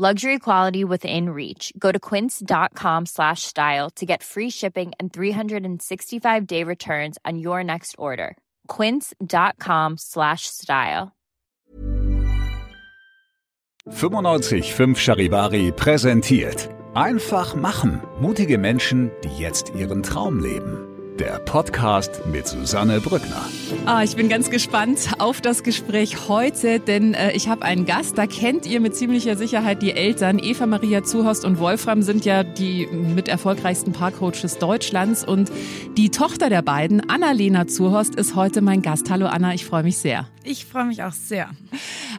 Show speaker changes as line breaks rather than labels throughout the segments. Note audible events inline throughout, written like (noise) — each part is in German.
Luxury quality within reach. Go to quince.com slash style to get free shipping and 365-day returns on your next order. quince.com slash style.
95.5 Charivari präsentiert. Einfach machen. Mutige Menschen, die jetzt ihren Traum leben. Der Podcast mit Susanne Brückner.
Ah, ich bin ganz gespannt auf das Gespräch heute, denn äh, ich habe einen Gast, da kennt ihr mit ziemlicher Sicherheit die Eltern. Eva Maria Zuhorst und Wolfram sind ja die mit erfolgreichsten Parkcoaches Deutschlands und die Tochter der beiden, Annalena Zuhorst, ist heute mein Gast. Hallo Anna, ich freue mich sehr.
Ich freue mich auch sehr.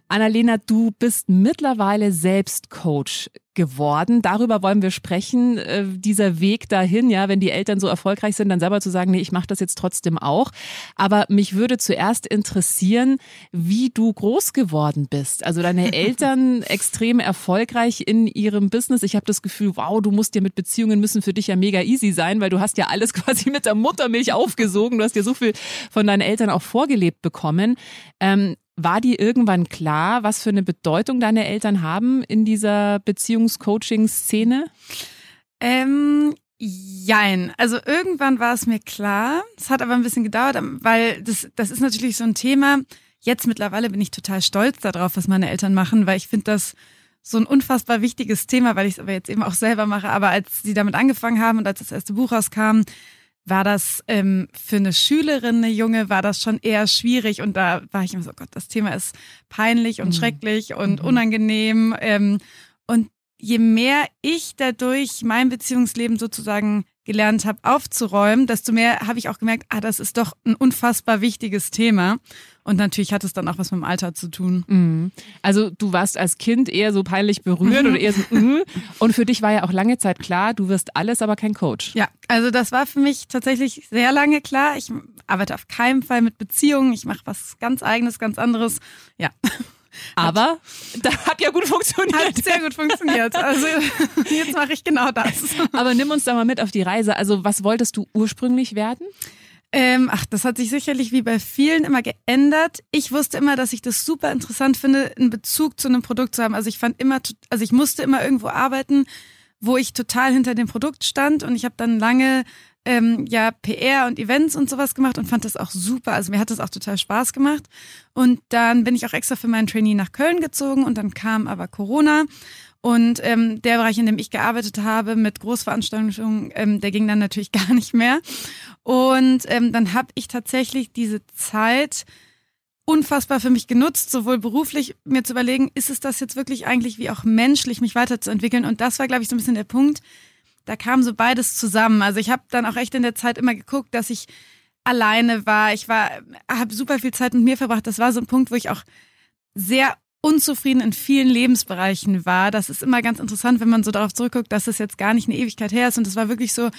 Annalena, du bist mittlerweile selbst Coach geworden. Darüber wollen wir sprechen. Äh, dieser Weg dahin, ja, wenn die Eltern so erfolgreich sind, dann selber zu sagen, nee, ich mache das jetzt trotzdem auch. Aber mich würde zuerst interessieren, wie du groß geworden bist. Also deine (laughs) Eltern extrem erfolgreich in ihrem Business. Ich habe das Gefühl, wow, du musst dir mit Beziehungen müssen für dich ja mega easy sein, weil du hast ja alles (laughs) quasi mit der Muttermilch aufgesogen. Du hast ja so viel von deinen Eltern auch vorgelebt bekommen. Ähm, war dir irgendwann klar, was für eine Bedeutung deine Eltern haben in dieser Beziehungscoaching-Szene?
Ähm, jein. Also irgendwann war es mir klar. Es hat aber ein bisschen gedauert, weil das, das ist natürlich so ein Thema. Jetzt mittlerweile bin ich total stolz darauf, was meine Eltern machen, weil ich finde das so ein unfassbar wichtiges Thema, weil ich es aber jetzt eben auch selber mache. Aber als sie damit angefangen haben und als das erste Buch rauskam, war das ähm, für eine Schülerin, eine Junge, war das schon eher schwierig und da war ich immer so, Gott, das Thema ist peinlich und mhm. schrecklich und mhm. unangenehm. Ähm, und je mehr ich dadurch mein Beziehungsleben sozusagen gelernt habe aufzuräumen, desto mehr habe ich auch gemerkt, ah, das ist doch ein unfassbar wichtiges Thema. Und natürlich hat es dann auch was mit dem Alter zu tun.
Mhm. Also du warst als Kind eher so peinlich berührt oder eher so, mm. und für dich war ja auch lange Zeit klar, du wirst alles, aber kein Coach.
Ja, also das war für mich tatsächlich sehr lange klar. Ich arbeite auf keinen Fall mit Beziehungen. Ich mache was ganz eigenes, ganz anderes. Ja.
Aber das hat ja gut funktioniert.
Hat sehr gut funktioniert. Also (laughs) jetzt mache ich genau das.
Aber nimm uns da mal mit auf die Reise. Also was wolltest du ursprünglich werden?
Ähm, ach, das hat sich sicherlich wie bei vielen immer geändert. Ich wusste immer, dass ich das super interessant finde, einen Bezug zu einem Produkt zu haben. Also ich fand immer, also ich musste immer irgendwo arbeiten, wo ich total hinter dem Produkt stand und ich habe dann lange ähm, ja PR und Events und sowas gemacht und fand das auch super. Also mir hat das auch total Spaß gemacht. Und dann bin ich auch extra für meinen Trainee nach Köln gezogen und dann kam aber Corona. Und ähm, der Bereich, in dem ich gearbeitet habe mit Großveranstaltungen, ähm, der ging dann natürlich (laughs) gar nicht mehr. Und ähm, dann habe ich tatsächlich diese Zeit unfassbar für mich genutzt, sowohl beruflich mir zu überlegen, ist es das jetzt wirklich eigentlich wie auch menschlich mich weiterzuentwickeln? Und das war, glaube ich, so ein bisschen der Punkt, da kam so beides zusammen. Also ich habe dann auch echt in der Zeit immer geguckt, dass ich alleine war. Ich war, habe super viel Zeit mit mir verbracht. Das war so ein Punkt, wo ich auch sehr unzufrieden in vielen Lebensbereichen war. Das ist immer ganz interessant, wenn man so darauf zurückguckt, dass es jetzt gar nicht eine Ewigkeit her ist. Und es war wirklich so,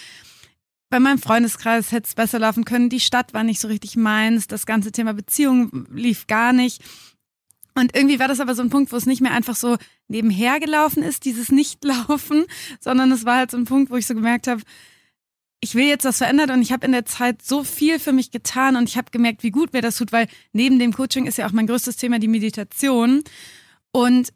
bei meinem Freundeskreis hätte es besser laufen können. Die Stadt war nicht so richtig meins. Das ganze Thema Beziehung lief gar nicht. Und irgendwie war das aber so ein Punkt, wo es nicht mehr einfach so nebenher gelaufen ist, dieses Nichtlaufen, (laughs) sondern es war halt so ein Punkt, wo ich so gemerkt habe, ich will jetzt was verändern und ich habe in der Zeit so viel für mich getan und ich habe gemerkt, wie gut mir das tut, weil neben dem Coaching ist ja auch mein größtes Thema die Meditation. Und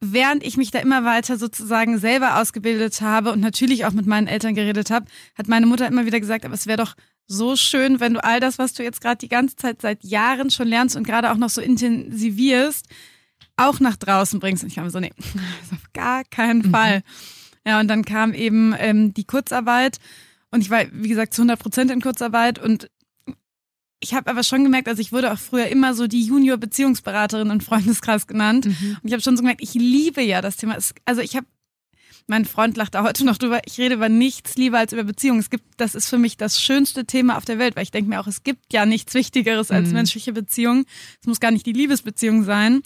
während ich mich da immer weiter sozusagen selber ausgebildet habe und natürlich auch mit meinen Eltern geredet habe, hat meine Mutter immer wieder gesagt, aber es wäre doch so schön, wenn du all das, was du jetzt gerade die ganze Zeit seit Jahren schon lernst und gerade auch noch so intensivierst, auch nach draußen bringst. Und ich war mir so, nee, (laughs) auf gar keinen mhm. Fall. Ja, und dann kam eben ähm, die Kurzarbeit und ich war, wie gesagt, zu 100 Prozent in Kurzarbeit und ich habe aber schon gemerkt, also ich wurde auch früher immer so die Junior-Beziehungsberaterin im Freundeskreis genannt. Mhm. Und ich habe schon so gemerkt, ich liebe ja das Thema. Also ich habe mein Freund lacht da heute noch drüber. Ich rede über nichts lieber als über Beziehungen. Es gibt, das ist für mich das schönste Thema auf der Welt, weil ich denke mir auch, es gibt ja nichts Wichtigeres als mhm. menschliche Beziehungen. Es muss gar nicht die Liebesbeziehung sein.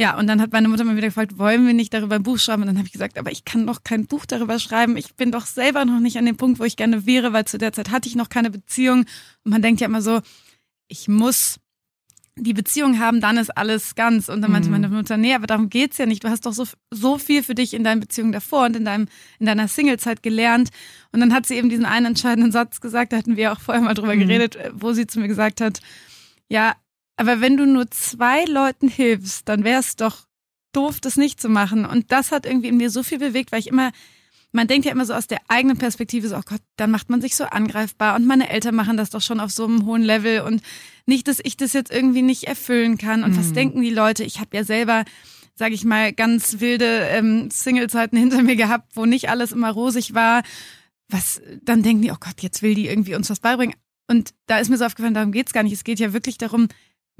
Ja, und dann hat meine Mutter mal wieder gefragt, wollen wir nicht darüber ein Buch schreiben? Und dann habe ich gesagt, aber ich kann doch kein Buch darüber schreiben. Ich bin doch selber noch nicht an dem Punkt, wo ich gerne wäre, weil zu der Zeit hatte ich noch keine Beziehung. Und man denkt ja immer so, ich muss die Beziehung haben, dann ist alles ganz. Und dann meinte mhm. meine Mutter, nee, aber darum geht's ja nicht. Du hast doch so, so viel für dich in deinen Beziehungen davor und in, deinem, in deiner Singlezeit gelernt. Und dann hat sie eben diesen einen entscheidenden Satz gesagt, da hatten wir auch vorher mal drüber mhm. geredet, wo sie zu mir gesagt hat, ja, aber wenn du nur zwei Leuten hilfst, dann wäre es doch doof, das nicht zu machen. Und das hat irgendwie in mir so viel bewegt, weil ich immer man denkt ja immer so aus der eigenen Perspektive so, oh Gott, dann macht man sich so angreifbar und meine Eltern machen das doch schon auf so einem hohen Level und nicht, dass ich das jetzt irgendwie nicht erfüllen kann. Und mhm. was denken die Leute? Ich habe ja selber sage ich mal, ganz wilde ähm, Single-Zeiten hinter mir gehabt, wo nicht alles immer rosig war. Was, dann denken die, oh Gott, jetzt will die irgendwie uns was beibringen. Und da ist mir so aufgefallen, darum geht's gar nicht. Es geht ja wirklich darum,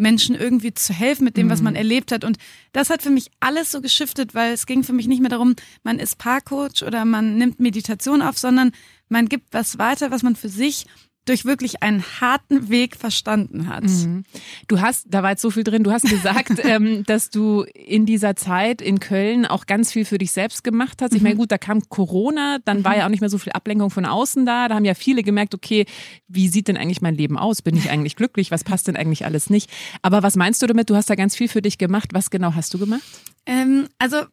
Menschen irgendwie zu helfen mit dem, was man mhm. erlebt hat. Und das hat für mich alles so geschiftet, weil es ging für mich nicht mehr darum, man ist Paarcoach oder man nimmt Meditation auf, sondern man gibt was weiter, was man für sich durch wirklich einen harten Weg verstanden hat. Mhm.
Du hast, da war jetzt so viel drin, du hast gesagt, (laughs) ähm, dass du in dieser Zeit in Köln auch ganz viel für dich selbst gemacht hast. Ich meine, mhm. gut, da kam Corona, dann war ja auch nicht mehr so viel Ablenkung von außen da. Da haben ja viele gemerkt, okay, wie sieht denn eigentlich mein Leben aus? Bin ich eigentlich glücklich? Was passt denn eigentlich alles nicht? Aber was meinst du damit? Du hast da ganz viel für dich gemacht. Was genau hast du gemacht?
Ähm, also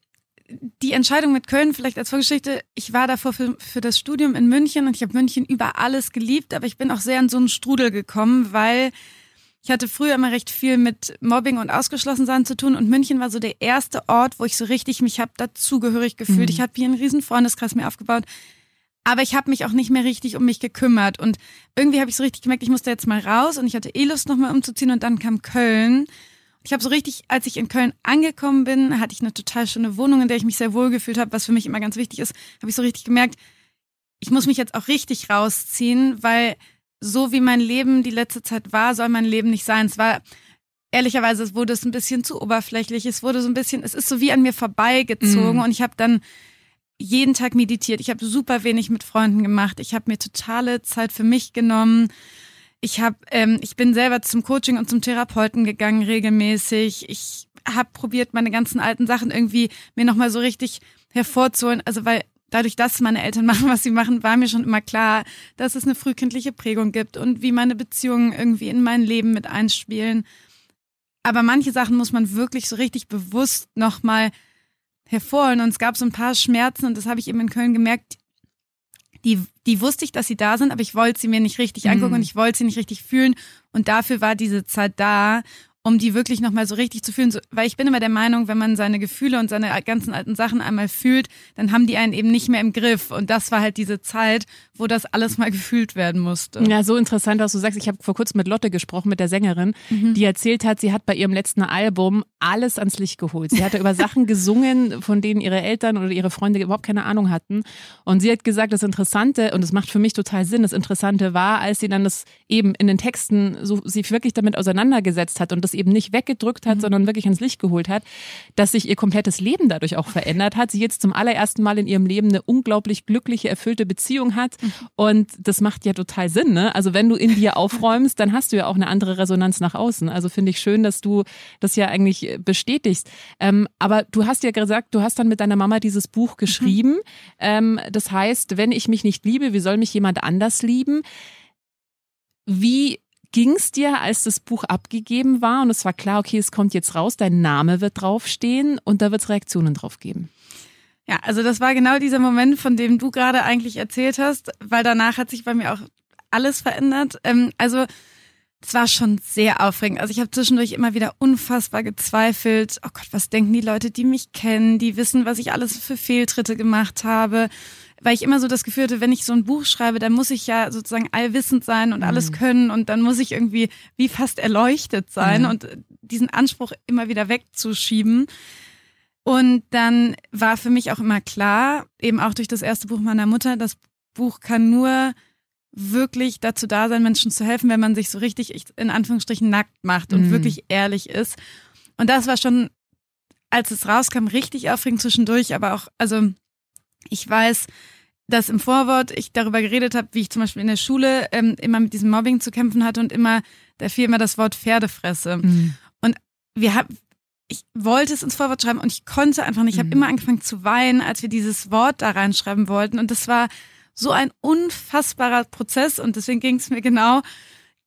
die Entscheidung mit Köln, vielleicht als Vorgeschichte, ich war davor für, für das Studium in München und ich habe München über alles geliebt, aber ich bin auch sehr in so einen Strudel gekommen, weil ich hatte früher immer recht viel mit Mobbing und Ausgeschlossensein zu tun und München war so der erste Ort, wo ich so richtig mich habe dazugehörig gefühlt. Mhm. Ich habe hier einen riesen Freundeskreis mir aufgebaut, aber ich habe mich auch nicht mehr richtig um mich gekümmert und irgendwie habe ich so richtig gemerkt, ich musste jetzt mal raus und ich hatte eh Lust nochmal umzuziehen und dann kam Köln ich habe so richtig, als ich in Köln angekommen bin, hatte ich eine total schöne Wohnung, in der ich mich sehr wohl gefühlt habe, was für mich immer ganz wichtig ist, habe ich so richtig gemerkt, ich muss mich jetzt auch richtig rausziehen, weil so wie mein Leben die letzte Zeit war, soll mein Leben nicht sein. Es war ehrlicherweise, es wurde es ein bisschen zu oberflächlich, es wurde so ein bisschen, es ist so wie an mir vorbeigezogen mm. und ich habe dann jeden Tag meditiert. Ich habe super wenig mit Freunden gemacht. Ich habe mir totale Zeit für mich genommen ich habe, ähm, ich bin selber zum Coaching und zum Therapeuten gegangen regelmäßig. Ich habe probiert, meine ganzen alten Sachen irgendwie mir nochmal so richtig hervorzuholen. Also weil dadurch, dass meine Eltern (laughs) machen, was sie machen, war mir schon immer klar, dass es eine frühkindliche Prägung gibt und wie meine Beziehungen irgendwie in mein Leben mit einspielen. Aber manche Sachen muss man wirklich so richtig bewusst nochmal hervorholen. Und es gab so ein paar Schmerzen und das habe ich eben in Köln gemerkt, die, die wusste ich, dass sie da sind, aber ich wollte sie mir nicht richtig angucken mhm. und ich wollte sie nicht richtig fühlen. Und dafür war diese Zeit da um die wirklich nochmal so richtig zu fühlen. Weil ich bin immer der Meinung, wenn man seine Gefühle und seine ganzen alten Sachen einmal fühlt, dann haben die einen eben nicht mehr im Griff. Und das war halt diese Zeit, wo das alles mal gefühlt werden musste.
Ja, so interessant, was du sagst. Ich habe vor kurzem mit Lotte gesprochen, mit der Sängerin, mhm. die erzählt hat, sie hat bei ihrem letzten Album alles ans Licht geholt. Sie hatte über Sachen (laughs) gesungen, von denen ihre Eltern oder ihre Freunde überhaupt keine Ahnung hatten. Und sie hat gesagt, das Interessante, und das macht für mich total Sinn, das Interessante war, als sie dann das eben in den Texten so sich wirklich damit auseinandergesetzt hat und das eben nicht weggedrückt hat, mhm. sondern wirklich ans Licht geholt hat, dass sich ihr komplettes Leben dadurch auch verändert hat. Sie jetzt zum allerersten Mal in ihrem Leben eine unglaublich glückliche, erfüllte Beziehung hat. Mhm. Und das macht ja total Sinn. Ne? Also wenn du in dir (laughs) aufräumst, dann hast du ja auch eine andere Resonanz nach außen. Also finde ich schön, dass du das ja eigentlich bestätigst. Ähm, aber du hast ja gesagt, du hast dann mit deiner Mama dieses Buch mhm. geschrieben. Mhm. Ähm, das heißt, wenn ich mich nicht liebe, wie soll mich jemand anders lieben? Wie ging es dir, als das Buch abgegeben war und es war klar, okay, es kommt jetzt raus, dein Name wird draufstehen und da wird es Reaktionen drauf geben?
Ja, also das war genau dieser Moment, von dem du gerade eigentlich erzählt hast, weil danach hat sich bei mir auch alles verändert. Ähm, also es war schon sehr aufregend. Also ich habe zwischendurch immer wieder unfassbar gezweifelt. Oh Gott, was denken die Leute, die mich kennen, die wissen, was ich alles für Fehltritte gemacht habe weil ich immer so das Gefühl hatte, wenn ich so ein Buch schreibe, dann muss ich ja sozusagen allwissend sein und alles mhm. können und dann muss ich irgendwie wie fast erleuchtet sein mhm. und diesen Anspruch immer wieder wegzuschieben. Und dann war für mich auch immer klar, eben auch durch das erste Buch meiner Mutter, das Buch kann nur wirklich dazu da sein, Menschen zu helfen, wenn man sich so richtig in Anführungsstrichen nackt macht und mhm. wirklich ehrlich ist. Und das war schon, als es rauskam, richtig aufregend zwischendurch, aber auch, also ich weiß, dass im Vorwort ich darüber geredet habe, wie ich zum Beispiel in der Schule ähm, immer mit diesem Mobbing zu kämpfen hatte und immer, da fiel immer das Wort Pferdefresse. Mhm. Und wir haben, ich wollte es ins Vorwort schreiben und ich konnte einfach nicht. Ich habe mhm. immer angefangen zu weinen, als wir dieses Wort da reinschreiben wollten. Und das war so ein unfassbarer Prozess und deswegen ging es mir genau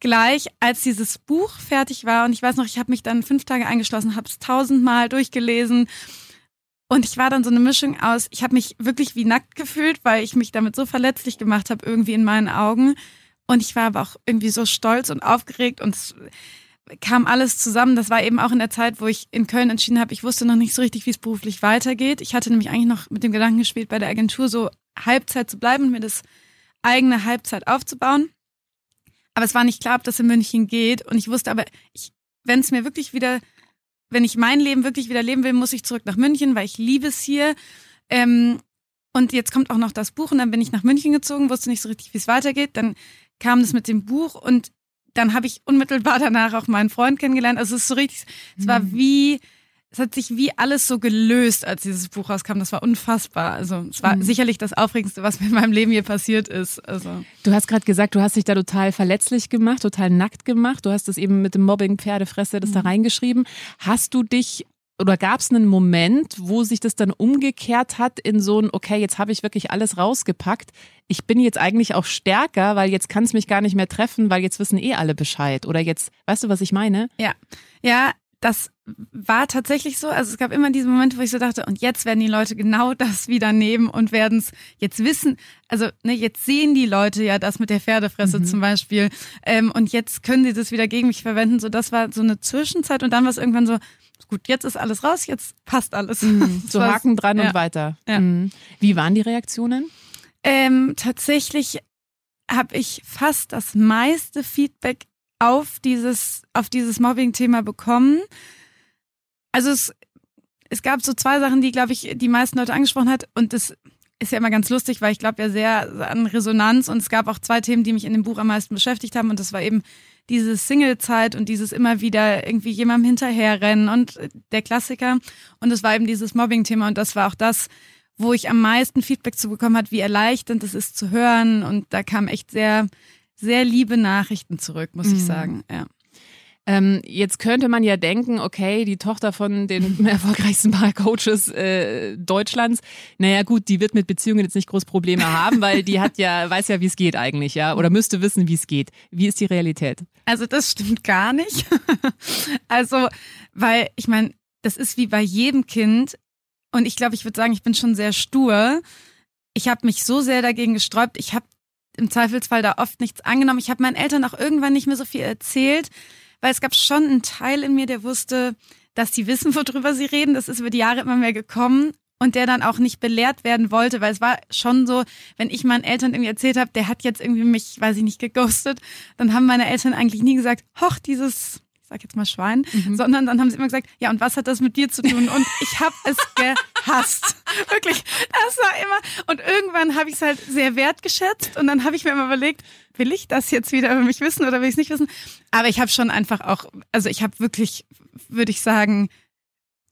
gleich, als dieses Buch fertig war. Und ich weiß noch, ich habe mich dann fünf Tage eingeschlossen, habe es tausendmal durchgelesen. Und ich war dann so eine Mischung aus, ich habe mich wirklich wie nackt gefühlt, weil ich mich damit so verletzlich gemacht habe, irgendwie in meinen Augen. Und ich war aber auch irgendwie so stolz und aufgeregt und es kam alles zusammen. Das war eben auch in der Zeit, wo ich in Köln entschieden habe, ich wusste noch nicht so richtig, wie es beruflich weitergeht. Ich hatte nämlich eigentlich noch mit dem Gedanken gespielt, bei der Agentur so Halbzeit zu bleiben und mir das eigene Halbzeit aufzubauen. Aber es war nicht klar, ob das in München geht. Und ich wusste aber, wenn es mir wirklich wieder, wenn ich mein Leben wirklich wieder leben will, muss ich zurück nach München, weil ich liebe es hier. Ähm, und jetzt kommt auch noch das Buch und dann bin ich nach München gezogen, wusste nicht so richtig, wie es weitergeht. Dann kam das mit dem Buch und dann habe ich unmittelbar danach auch meinen Freund kennengelernt. Also es ist so richtig, es war mhm. wie, es hat sich wie alles so gelöst, als dieses Buch rauskam. Das war unfassbar. Also es war mhm. sicherlich das Aufregendste, was mir in meinem Leben hier passiert ist. Also
du hast gerade gesagt, du hast dich da total verletzlich gemacht, total nackt gemacht. Du hast das eben mit dem Mobbing Pferdefresse das mhm. da reingeschrieben. Hast du dich oder gab es einen Moment, wo sich das dann umgekehrt hat in so ein, okay, jetzt habe ich wirklich alles rausgepackt. Ich bin jetzt eigentlich auch stärker, weil jetzt kann es mich gar nicht mehr treffen, weil jetzt wissen eh alle Bescheid. Oder jetzt, weißt du, was ich meine?
Ja. Ja, das war tatsächlich so. Also es gab immer diese Momente, wo ich so dachte, und jetzt werden die Leute genau (laughs) das wieder nehmen und werden es jetzt wissen. Also ne, jetzt sehen die Leute ja das mit der Pferdefresse mhm. zum Beispiel. Ähm, und jetzt können sie das wieder gegen mich verwenden. So, das war so eine Zwischenzeit und dann war es irgendwann so, gut, jetzt ist alles raus, jetzt passt alles.
Mhm. (laughs) So Haken dran ja. und weiter. Ja. Mhm. Wie waren die Reaktionen?
Ähm, tatsächlich habe ich fast das meiste Feedback auf dieses, auf dieses Mobbing-Thema bekommen. Also es, es gab so zwei Sachen, die, glaube ich, die meisten Leute angesprochen hat. Und das ist ja immer ganz lustig, weil ich glaube ja sehr an Resonanz. Und es gab auch zwei Themen, die mich in dem Buch am meisten beschäftigt haben. Und das war eben diese Single-Zeit und dieses immer wieder irgendwie jemandem hinterherrennen und der Klassiker. Und es war eben dieses Mobbing-Thema und das war auch das, wo ich am meisten Feedback zu bekommen hat, wie erleichternd es ist zu hören. Und da kam echt sehr, sehr liebe Nachrichten zurück, muss mhm. ich sagen. Ja.
Ähm, jetzt könnte man ja denken, okay, die Tochter von den (laughs) erfolgreichsten Paar-Coaches äh, Deutschlands, naja gut, die wird mit Beziehungen jetzt nicht groß Probleme haben, weil die hat ja, (laughs) weiß ja, wie es geht eigentlich, ja, oder müsste wissen, wie es geht. Wie ist die Realität?
Also das stimmt gar nicht. (laughs) also, weil ich meine, das ist wie bei jedem Kind und ich glaube, ich würde sagen, ich bin schon sehr stur. Ich habe mich so sehr dagegen gesträubt. Ich habe im Zweifelsfall da oft nichts angenommen. Ich habe meinen Eltern auch irgendwann nicht mehr so viel erzählt, weil es gab schon einen Teil in mir, der wusste, dass sie wissen, worüber sie reden. Das ist über die Jahre immer mehr gekommen und der dann auch nicht belehrt werden wollte, weil es war schon so, wenn ich meinen Eltern irgendwie erzählt habe, der hat jetzt irgendwie mich, weiß ich nicht, geghostet, dann haben meine Eltern eigentlich nie gesagt, hoch, dieses sag jetzt mal Schwein, mhm. sondern dann haben sie immer gesagt, ja, und was hat das mit dir zu tun? Und ich habe es (laughs) gehasst. Wirklich, das war immer. Und irgendwann habe ich es halt sehr wertgeschätzt und dann habe ich mir immer überlegt, will ich das jetzt wieder über mich wissen oder will ich es nicht wissen? Aber ich habe schon einfach auch, also ich habe wirklich, würde ich sagen,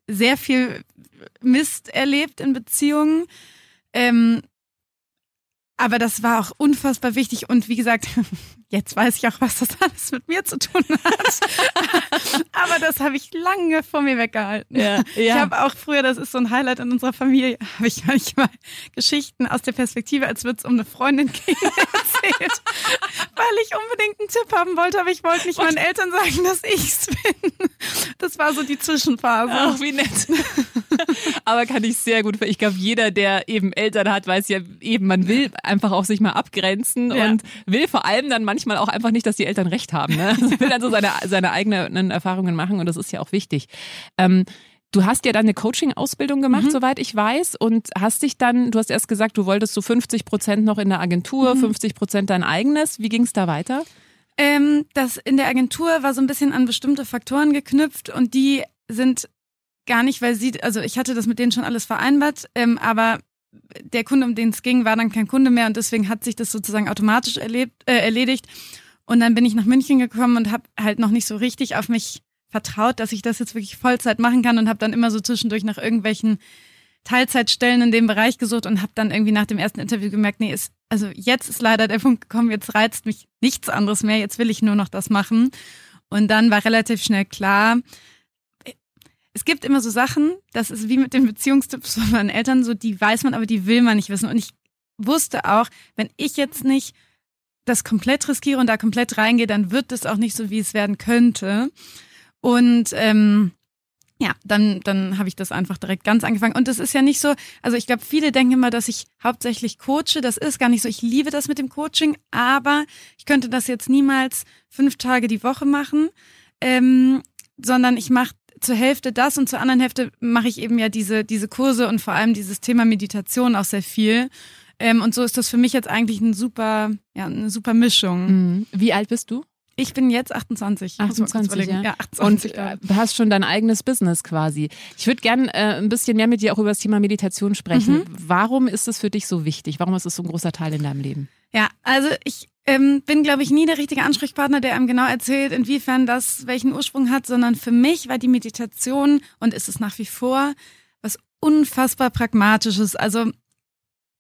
sehr viel Mist erlebt in Beziehungen. Ähm, aber das war auch unfassbar wichtig und wie gesagt, (laughs) Jetzt weiß ich auch, was das alles mit mir zu tun hat. (laughs) Aber das habe ich lange vor mir weggehalten. Ja, ja. Ich habe auch früher, das ist so ein Highlight in unserer Familie, (laughs) habe ich manchmal Geschichten aus der Perspektive, als würde es um eine Freundin gehen, erzählt. Weil ich unbedingt einen Tipp haben wollte, aber ich wollte nicht meinen Eltern sagen, dass ich es bin. Das war so die Zwischenphase.
Ach, wie nett. aber kann ich sehr gut, ich glaube, jeder, der eben Eltern hat, weiß ja eben, man will einfach auch sich mal abgrenzen ja. und will vor allem dann manchmal auch einfach nicht, dass die Eltern recht haben. Ne? Also will dann so seine, seine eigenen Erfahrungen machen und das ist ja auch wichtig. Ähm, Du hast ja dann eine Coaching-Ausbildung gemacht, mhm. soweit ich weiß, und hast dich dann, du hast erst gesagt, du wolltest so 50 Prozent noch in der Agentur, mhm. 50 Prozent dein eigenes. Wie ging es da weiter?
Ähm, das in der Agentur war so ein bisschen an bestimmte Faktoren geknüpft und die sind gar nicht, weil sie, also ich hatte das mit denen schon alles vereinbart, ähm, aber der Kunde, um den es ging, war dann kein Kunde mehr und deswegen hat sich das sozusagen automatisch erlebt, äh, erledigt. Und dann bin ich nach München gekommen und habe halt noch nicht so richtig auf mich vertraut, dass ich das jetzt wirklich Vollzeit machen kann und habe dann immer so zwischendurch nach irgendwelchen Teilzeitstellen in dem Bereich gesucht und habe dann irgendwie nach dem ersten Interview gemerkt, nee, ist, also jetzt ist leider der Punkt gekommen, jetzt reizt mich nichts anderes mehr, jetzt will ich nur noch das machen. Und dann war relativ schnell klar, es gibt immer so Sachen, das ist wie mit den Beziehungstipps von meinen Eltern, so die weiß man, aber die will man nicht wissen. Und ich wusste auch, wenn ich jetzt nicht das komplett riskiere und da komplett reingehe, dann wird das auch nicht so, wie es werden könnte. Und ähm, ja, dann, dann habe ich das einfach direkt ganz angefangen. Und das ist ja nicht so, also ich glaube, viele denken immer, dass ich hauptsächlich coache. Das ist gar nicht so. Ich liebe das mit dem Coaching, aber ich könnte das jetzt niemals fünf Tage die Woche machen, ähm, sondern ich mache zur Hälfte das und zur anderen Hälfte mache ich eben ja diese, diese Kurse und vor allem dieses Thema Meditation auch sehr viel. Ähm, und so ist das für mich jetzt eigentlich ein super, ja, eine super Mischung.
Mhm. Wie alt bist du?
Ich bin jetzt 28.
28, ja. ja 28 und äh, hast schon dein eigenes Business quasi. Ich würde gerne äh, ein bisschen mehr mit dir auch über das Thema Meditation sprechen. Mhm. Warum ist es für dich so wichtig? Warum ist es so ein großer Teil in deinem Leben?
Ja, also ich ähm, bin, glaube ich, nie der richtige Ansprechpartner, der einem genau erzählt, inwiefern das welchen Ursprung hat, sondern für mich war die Meditation und ist es nach wie vor was unfassbar pragmatisches. Also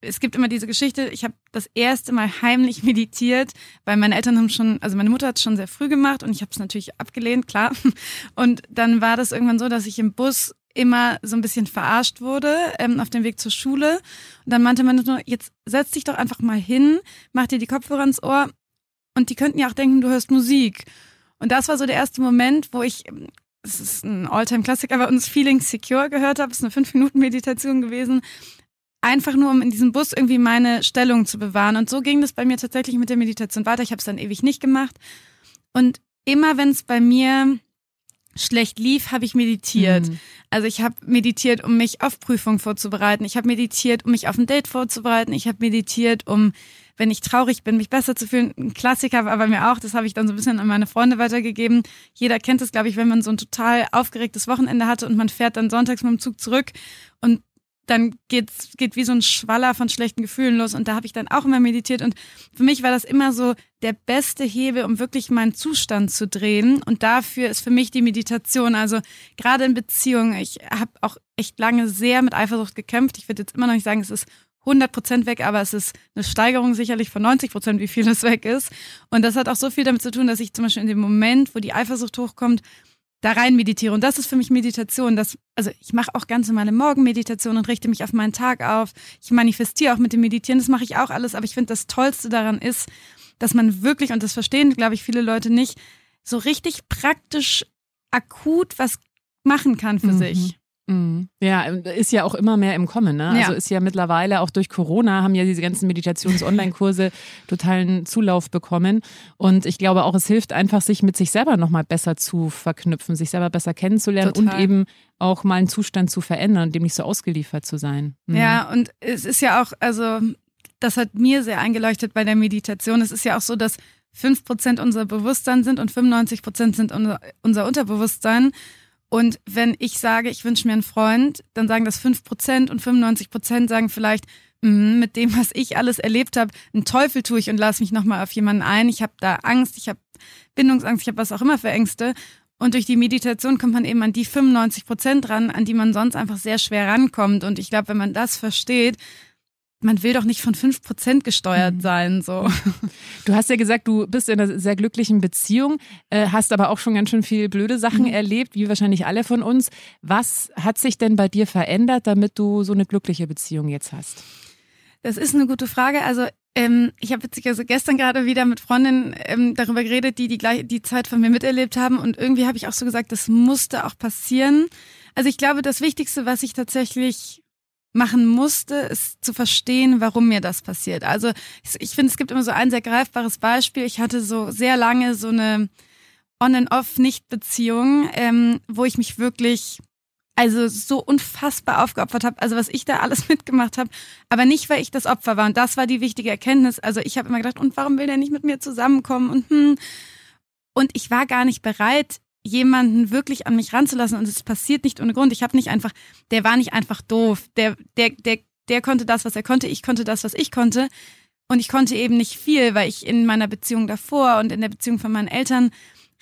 es gibt immer diese Geschichte, ich habe das erste Mal heimlich (laughs) meditiert, weil meine Eltern haben schon, also meine Mutter hat es schon sehr früh gemacht und ich habe es natürlich abgelehnt, klar. (laughs) Und dann war das irgendwann so, dass ich im Bus immer so ein bisschen verarscht wurde ähm, auf dem Weg zur Schule. Und dann meinte man nur, jetzt setz dich doch einfach mal hin, mach dir die Kopfhörer ins Ohr und die könnten ja auch denken, du hörst Musik. Und das war so der erste Moment, wo ich, es ist ein Alltime-Klassiker bei uns, Feeling Secure gehört habe. Es ist eine fünf Minuten Meditation gewesen einfach nur, um in diesem Bus irgendwie meine Stellung zu bewahren. Und so ging das bei mir tatsächlich mit der Meditation weiter. Ich habe es dann ewig nicht gemacht. Und immer wenn es bei mir schlecht lief, habe ich meditiert. Mhm. Also ich habe meditiert, um mich auf Prüfung vorzubereiten. Ich habe meditiert, um mich auf ein Date vorzubereiten. Ich habe meditiert, um, wenn ich traurig bin, mich besser zu fühlen. Ein Klassiker war bei mir auch, das habe ich dann so ein bisschen an meine Freunde weitergegeben. Jeder kennt es, glaube ich, wenn man so ein total aufgeregtes Wochenende hatte und man fährt dann sonntags mit dem Zug zurück und dann geht's, geht wie so ein Schwaller von schlechten Gefühlen los. Und da habe ich dann auch immer meditiert. Und für mich war das immer so der beste Hebel, um wirklich meinen Zustand zu drehen. Und dafür ist für mich die Meditation, also gerade in Beziehungen, ich habe auch echt lange sehr mit Eifersucht gekämpft. Ich würde jetzt immer noch nicht sagen, es ist 100 Prozent weg, aber es ist eine Steigerung sicherlich von 90 Prozent, wie viel es weg ist. Und das hat auch so viel damit zu tun, dass ich zum Beispiel in dem Moment, wo die Eifersucht hochkommt, da rein meditiere. Und das ist für mich Meditation. Das, also ich mache auch ganz normale Morgenmeditation und richte mich auf meinen Tag auf. Ich manifestiere auch mit dem Meditieren, das mache ich auch alles. Aber ich finde, das Tollste daran ist, dass man wirklich, und das verstehen, glaube ich, viele Leute nicht, so richtig praktisch akut was machen kann für mhm. sich.
Mhm. Ja, ist ja auch immer mehr im Kommen. Ne? Also ist ja mittlerweile auch durch Corona haben ja diese ganzen Meditations-Online-Kurse (laughs) totalen Zulauf bekommen. Und ich glaube auch, es hilft einfach, sich mit sich selber nochmal besser zu verknüpfen, sich selber besser kennenzulernen Total. und eben auch mal einen Zustand zu verändern, dem nicht so ausgeliefert zu sein.
Mhm. Ja, und es ist ja auch, also das hat mir sehr eingeleuchtet bei der Meditation. Es ist ja auch so, dass 5% unser Bewusstsein sind und 95% sind unser, unser Unterbewusstsein. Und wenn ich sage, ich wünsche mir einen Freund, dann sagen das 5% und 95% sagen vielleicht, mh, mit dem, was ich alles erlebt habe, einen Teufel tue ich und lass mich nochmal auf jemanden ein. Ich habe da Angst, ich habe Bindungsangst, ich habe was auch immer für Ängste. Und durch die Meditation kommt man eben an die 95 Prozent ran, an die man sonst einfach sehr schwer rankommt. Und ich glaube, wenn man das versteht, man will doch nicht von fünf Prozent gesteuert mhm. sein, so. (laughs)
Du hast ja gesagt, du bist in einer sehr glücklichen Beziehung, äh, hast aber auch schon ganz schön viel blöde Sachen mhm. erlebt, wie wahrscheinlich alle von uns. Was hat sich denn bei dir verändert, damit du so eine glückliche Beziehung jetzt hast?
Das ist eine gute Frage. Also ähm, ich habe also gestern gerade wieder mit Freundinnen ähm, darüber geredet, die die, gleich, die Zeit von mir miterlebt haben. Und irgendwie habe ich auch so gesagt, das musste auch passieren. Also ich glaube, das Wichtigste, was ich tatsächlich machen musste, ist zu verstehen, warum mir das passiert. Also ich finde, es gibt immer so ein sehr greifbares Beispiel. Ich hatte so sehr lange so eine On-and-Off-Nicht-Beziehung, ähm, wo ich mich wirklich also so unfassbar aufgeopfert habe, also was ich da alles (laughs) mitgemacht habe, aber nicht, weil ich das Opfer war. Und das war die wichtige Erkenntnis. Also ich habe immer gedacht, und warum will der nicht mit mir zusammenkommen? Und hm. Und ich war gar nicht bereit, jemanden wirklich an mich ranzulassen und es passiert nicht ohne Grund. Ich habe nicht einfach, der war nicht einfach doof. Der, der, der, der konnte das, was er konnte, ich konnte das, was ich konnte. Und ich konnte eben nicht viel, weil ich in meiner Beziehung davor und in der Beziehung von meinen Eltern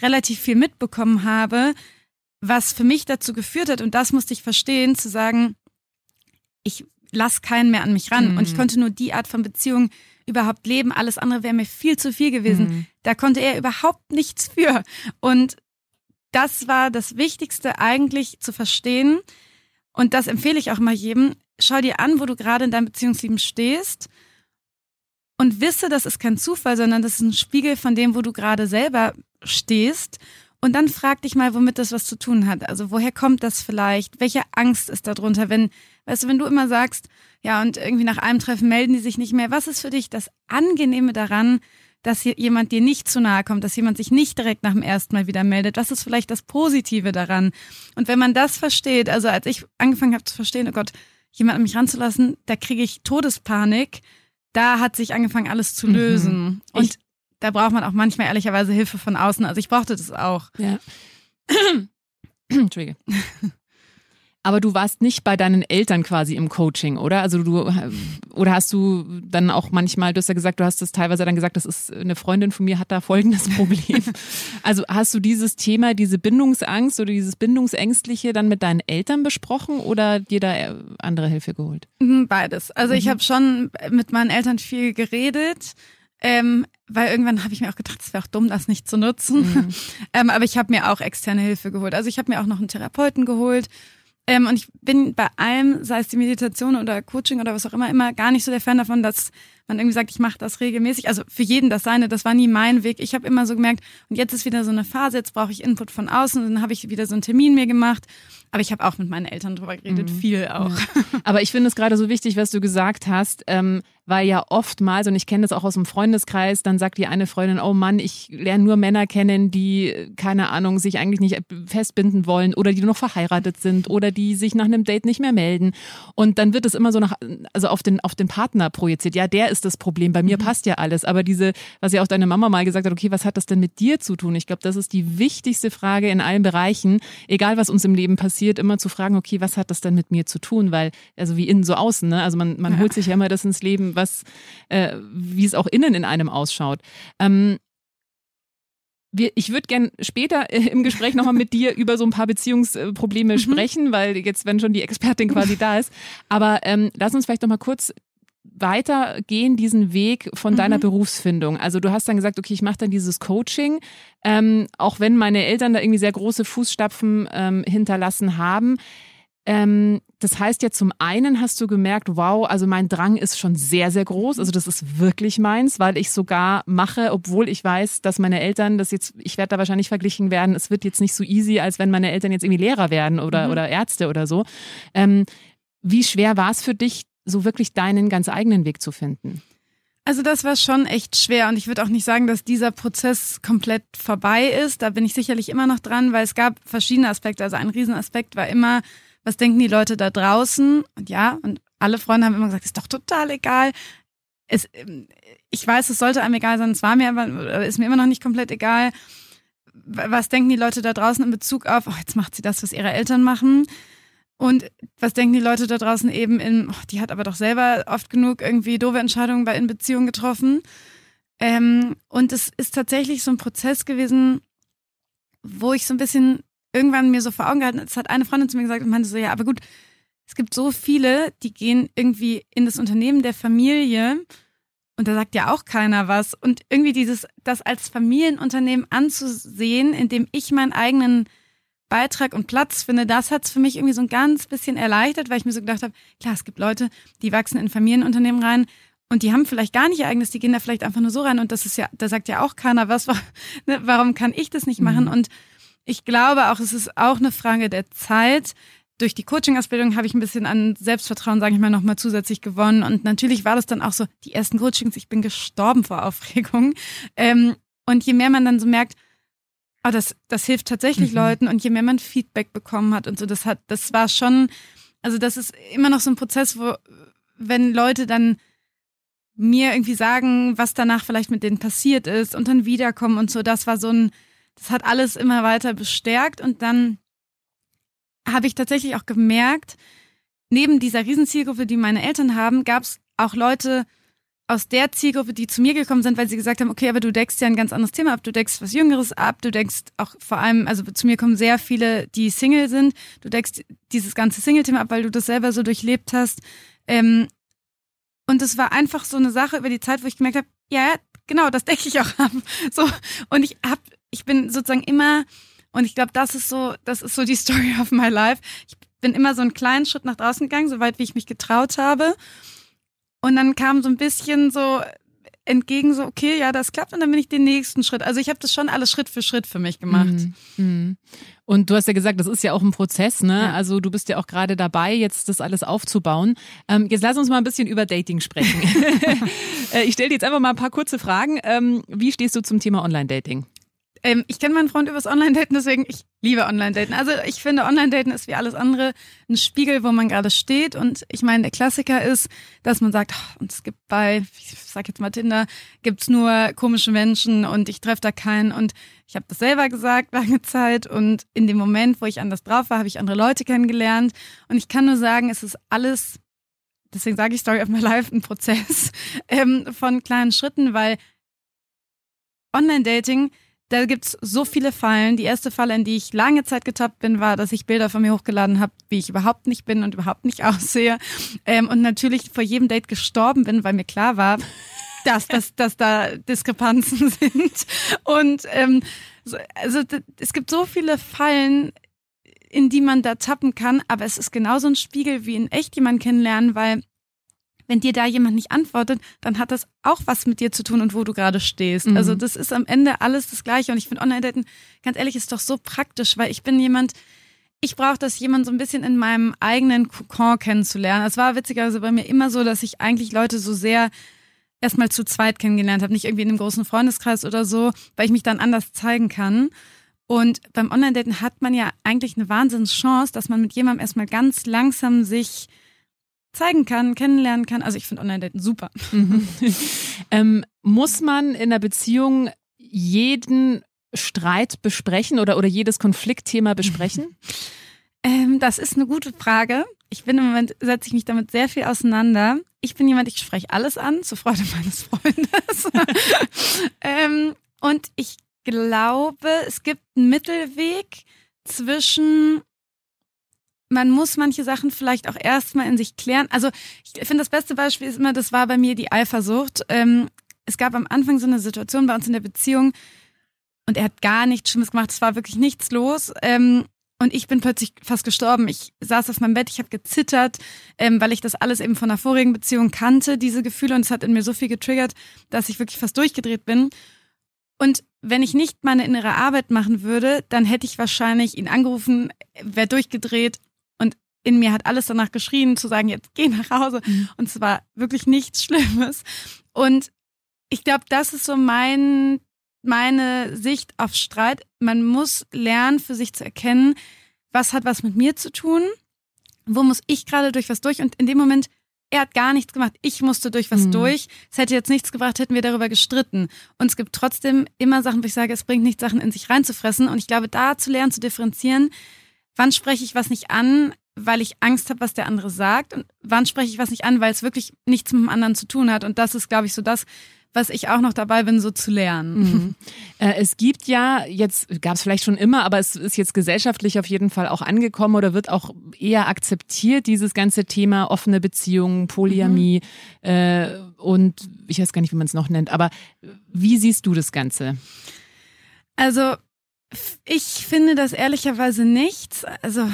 relativ viel mitbekommen habe, was für mich dazu geführt hat, und das musste ich verstehen, zu sagen, ich lass keinen mehr an mich ran. Mhm. Und ich mhm. konnte nur die Art von Beziehung überhaupt leben. Alles andere wäre mir viel zu viel gewesen. Mhm. Da konnte er überhaupt nichts für. Und das war das Wichtigste eigentlich zu verstehen. Und das empfehle ich auch mal jedem. Schau dir an, wo du gerade in deinem Beziehungsleben stehst und wisse, das ist kein Zufall, sondern das ist ein Spiegel von dem, wo du gerade selber stehst. Und dann frag dich mal, womit das was zu tun hat. Also woher kommt das vielleicht? Welche Angst ist darunter? Wenn, weißt du, wenn du immer sagst, ja, und irgendwie nach einem Treffen melden die sich nicht mehr, was ist für dich das Angenehme daran, dass jemand dir nicht zu nahe kommt, dass jemand sich nicht direkt nach dem ersten Mal wieder meldet? Was ist vielleicht das Positive daran? Und wenn man das versteht, also als ich angefangen habe zu verstehen, oh Gott, jemand an mich ranzulassen, da kriege ich Todespanik, da hat sich angefangen, alles zu mhm. lösen. Mhm. Und ich, da braucht man auch manchmal ehrlicherweise Hilfe von außen. Also ich brauchte das auch.
Ja. (clears throat) Entschuldige. (laughs) Aber du warst nicht bei deinen Eltern quasi im Coaching, oder? Also du oder hast du dann auch manchmal, du hast ja gesagt, du hast das teilweise dann gesagt, das ist eine Freundin von mir hat da folgendes (laughs) Problem. also hast du dieses Thema, diese Bindungsangst oder dieses Bindungsängstliche dann mit deinen Eltern besprochen oder dir da andere Hilfe geholt?
Mhm, beides. Also mhm. ich habe schon mit meinen Eltern viel geredet. Ähm, weil irgendwann habe ich mir auch gedacht, es wäre auch dumm, das nicht zu nutzen. Mhm. (laughs) ähm, aber ich habe mir auch externe Hilfe geholt. Also ich habe mir auch noch einen Therapeuten geholt ähm, und ich bin bei allem, sei es die Meditation oder Coaching oder was auch immer, immer gar nicht so der Fan davon, dass man irgendwie sagt, ich mache das regelmäßig. Also für jeden das seine, das war nie mein Weg. Ich habe immer so gemerkt, und jetzt ist wieder so eine Phase, jetzt brauche ich Input von außen und dann habe ich wieder so einen Termin mir gemacht. Aber ich habe auch mit meinen Eltern drüber geredet, mhm. viel auch. Ja.
Aber ich finde es gerade so wichtig, was du gesagt hast. Ähm, weil ja oftmals, und ich kenne das auch aus dem Freundeskreis, dann sagt die eine Freundin, oh Mann, ich lerne nur Männer kennen, die, keine Ahnung, sich eigentlich nicht festbinden wollen oder die noch verheiratet sind oder die sich nach einem Date nicht mehr melden. Und dann wird es immer so nach, also auf den, auf den Partner projiziert. Ja, der ist das Problem, bei mir mhm. passt ja alles. Aber diese, was ja auch deine Mama mal gesagt hat, okay, was hat das denn mit dir zu tun? Ich glaube, das ist die wichtigste Frage in allen Bereichen, egal was uns im Leben passiert, immer zu fragen, okay, was hat das denn mit mir zu tun? Weil, also wie innen so außen, ne? Also man, man ja. holt sich ja immer das ins Leben, was, äh, wie es auch innen in einem ausschaut. Ähm, wir, ich würde gern später äh, im Gespräch nochmal mit dir über so ein paar Beziehungsprobleme mhm. sprechen, weil jetzt, wenn schon die Expertin quasi da ist. Aber ähm, lass uns vielleicht nochmal kurz weitergehen, diesen Weg von mhm. deiner Berufsfindung. Also du hast dann gesagt, okay, ich mache dann dieses Coaching, ähm, auch wenn meine Eltern da irgendwie sehr große Fußstapfen ähm, hinterlassen haben. Ähm, das heißt ja, zum einen hast du gemerkt, wow, also mein Drang ist schon sehr, sehr groß. Also das ist wirklich meins, weil ich sogar mache, obwohl ich weiß, dass meine Eltern das jetzt, ich werde da wahrscheinlich verglichen werden, es wird jetzt nicht so easy, als wenn meine Eltern jetzt irgendwie Lehrer werden oder, mhm. oder Ärzte oder so. Ähm, wie schwer war es für dich, so wirklich deinen ganz eigenen Weg zu finden?
Also das war schon echt schwer und ich würde auch nicht sagen, dass dieser Prozess komplett vorbei ist. Da bin ich sicherlich immer noch dran, weil es gab verschiedene Aspekte. Also ein Riesenaspekt war immer, was denken die Leute da draußen? Und ja, und alle Freunde haben immer gesagt, ist doch total egal. Es, ähm, ich weiß, es sollte einem egal sein, es war mir aber, ist mir immer noch nicht komplett egal. Was denken die Leute da draußen in Bezug auf, oh, jetzt macht sie das, was ihre Eltern machen? Und was denken die Leute da draußen eben in, oh, die hat aber doch selber oft genug irgendwie doofe Entscheidungen bei in Beziehungen getroffen. Ähm, und es ist tatsächlich so ein Prozess gewesen, wo ich so ein bisschen irgendwann mir so vor Augen gehalten, es hat eine Freundin zu mir gesagt und meinte so, ja, aber gut, es gibt so viele, die gehen irgendwie in das Unternehmen der Familie und da sagt ja auch keiner was. Und irgendwie dieses, das als Familienunternehmen anzusehen, in dem ich meinen eigenen Beitrag und Platz finde, das hat es für mich irgendwie so ein ganz bisschen erleichtert, weil ich mir so gedacht habe, klar, es gibt Leute, die wachsen in Familienunternehmen rein und die haben vielleicht gar nicht ihr eigenes, die gehen da vielleicht einfach nur so rein und das ist ja, da sagt ja auch keiner was, ne, warum kann ich das nicht machen? Mhm. Und ich glaube auch, es ist auch eine Frage der Zeit. Durch die Coaching-Ausbildung habe ich ein bisschen an Selbstvertrauen, sage ich mal, nochmal zusätzlich gewonnen. Und natürlich war das dann auch so, die ersten Coachings, ich bin gestorben vor Aufregung. Ähm, und je mehr man dann so merkt, oh, das, das hilft tatsächlich mhm. Leuten und je mehr man Feedback bekommen hat und so, das hat, das war schon, also das ist immer noch so ein Prozess, wo, wenn Leute dann mir irgendwie sagen, was danach vielleicht mit denen passiert ist und dann wiederkommen und so, das war so ein, das hat alles immer weiter bestärkt und dann habe ich tatsächlich auch gemerkt, neben dieser Riesenzielgruppe, die meine Eltern haben, gab es auch Leute aus der Zielgruppe, die zu mir gekommen sind, weil sie gesagt haben, okay, aber du deckst ja ein ganz anderes Thema ab, du deckst was Jüngeres ab, du deckst auch vor allem, also zu mir kommen sehr viele, die Single sind, du deckst dieses ganze Single-Thema ab, weil du das selber so durchlebt hast. Ähm, und es war einfach so eine Sache über die Zeit, wo ich gemerkt habe, ja, genau, das decke ich auch ab. (laughs) So und ich habe ich bin sozusagen immer, Und ich glaube, das ist so, das ist so die (laughs) Story of my life. Ich bin immer so einen kleinen Schritt nach draußen gegangen, soweit wie ich mich getraut habe. Und dann kam so ein bisschen so entgegen, so, okay, ja, das klappt und dann bin ich den nächsten Schritt. Also ich habe das schon alles Schritt für Schritt für mich gemacht. Mhm.
Mhm. Und du hast ja gesagt, das ist ja auch ein Prozess, ne? Ja. Also du bist ja auch gerade dabei, jetzt das alles aufzubauen. Ähm, jetzt lass uns mal ein bisschen über Dating sprechen. (laughs) (laughs) Äh, ich stelle dir jetzt einfach mal ein paar kurze Fragen. Ähm, wie stehst du zum Thema Online-Dating?
Ähm, ich kenne meinen Freund übers Online-Daten, deswegen ich liebe Online-Daten. Also ich finde, Online-Daten ist wie alles andere ein Spiegel, wo man gerade steht. Und ich meine, der Klassiker ist, dass man sagt, oh, und es gibt bei, ich sag jetzt mal Tinder, gibt's nur komische Menschen und ich treffe da keinen. Und ich habe das selber gesagt (laughs) lange Zeit. Und in dem Moment, wo ich anders drauf war, habe ich andere Leute kennengelernt. Und ich kann nur sagen, es ist alles, deswegen sage ich Story of my Life, ein Prozess (laughs) ähm, von kleinen Schritten, weil Online-Dating da gibt's so viele Fallen. Die erste Falle, in die ich lange Zeit getappt bin, war, dass ich Bilder von mir hochgeladen habe, wie ich überhaupt nicht bin und überhaupt nicht (laughs) aussehe. Ähm, und natürlich vor jedem Date gestorben bin, weil mir klar war, dass, dass, dass da Diskrepanzen (laughs) sind. Und ähm, so, also es gibt so viele Fallen, in die man da tappen kann, aber es ist genauso ein Spiegel wie in echt jemanden kennenlernen, weil wenn dir da jemand nicht antwortet, dann hat das auch was mit dir zu tun und wo du gerade stehst. Mhm. Also das ist am Ende alles das Gleiche. Und ich finde Online-Daten, ganz ehrlich, ist doch so praktisch, weil ich bin jemand, ich brauche das jemand so ein bisschen in meinem eigenen Kokon kennenzulernen. Es war witzigerweise bei mir immer so, dass ich eigentlich Leute so sehr erstmal zu zweit kennengelernt habe, nicht irgendwie in einem großen Freundeskreis oder so, weil ich mich dann anders zeigen kann. Und beim Online-Daten hat man ja eigentlich eine Wahnsinnschance, dass man mit jemandem erstmal ganz langsam sich zeigen kann, kennenlernen kann. Also ich finde Online-Daten super.
Mhm. (laughs) ähm, muss man in der Beziehung jeden Streit besprechen oder, oder jedes Konfliktthema besprechen? (laughs)
ähm, das ist eine gute Frage. Ich bin im Moment, setze ich mich damit sehr viel auseinander. Ich bin jemand, ich spreche alles an, zur Freude (laughs) meines Freundes. ähm, und ich glaube, es gibt einen Mittelweg zwischen man muss manche Sachen vielleicht auch erstmal in sich klären. Also ich finde, das beste Beispiel ist immer, das war bei mir die Eifersucht. Ähm, es gab am Anfang so eine Situation bei uns in der Beziehung und er hat gar nichts Schlimmes gemacht. Es war wirklich nichts los. Ähm, und ich bin plötzlich fast gestorben. Ich saß auf meinem Bett, ich habe gezittert, ähm, weil ich das alles eben von der vorigen Beziehung kannte, diese Gefühle. Und es hat in mir so viel getriggert, dass ich wirklich fast durchgedreht bin. Und wenn ich nicht meine innere Arbeit machen würde, dann hätte ich wahrscheinlich ihn angerufen, wäre durchgedreht in mir hat alles danach geschrien, zu sagen, jetzt geh nach Hause. Mhm. Und es war wirklich nichts Schlimmes. Und ich glaube, das ist so mein, meine Sicht auf Streit. Man muss lernen, für sich zu erkennen, was hat was mit mir zu tun, wo muss ich gerade durch was durch. Und in dem Moment, er hat gar nichts gemacht, ich musste durch was mhm. durch. Es hätte jetzt nichts gebracht, hätten wir darüber gestritten. Und es gibt trotzdem immer Sachen, wo ich sage, es bringt nichts, Sachen in sich reinzufressen. Und ich glaube, da zu lernen, zu differenzieren, wann spreche ich was nicht an, weil ich Angst habe, was der andere sagt und wann spreche ich was nicht an, weil es wirklich nichts mit dem anderen zu tun hat. Und das ist, glaube ich, so das, was ich auch noch dabei bin, so zu lernen.
Mhm. Äh, es gibt ja, jetzt gab es vielleicht schon immer, aber es ist jetzt gesellschaftlich auf jeden Fall auch angekommen oder wird auch eher akzeptiert, dieses ganze Thema offene Beziehungen, Polyamie mhm. äh, und ich weiß gar nicht, wie man es noch nennt, aber wie siehst du das Ganze?
Also, ich finde das ehrlicherweise nichts. Also,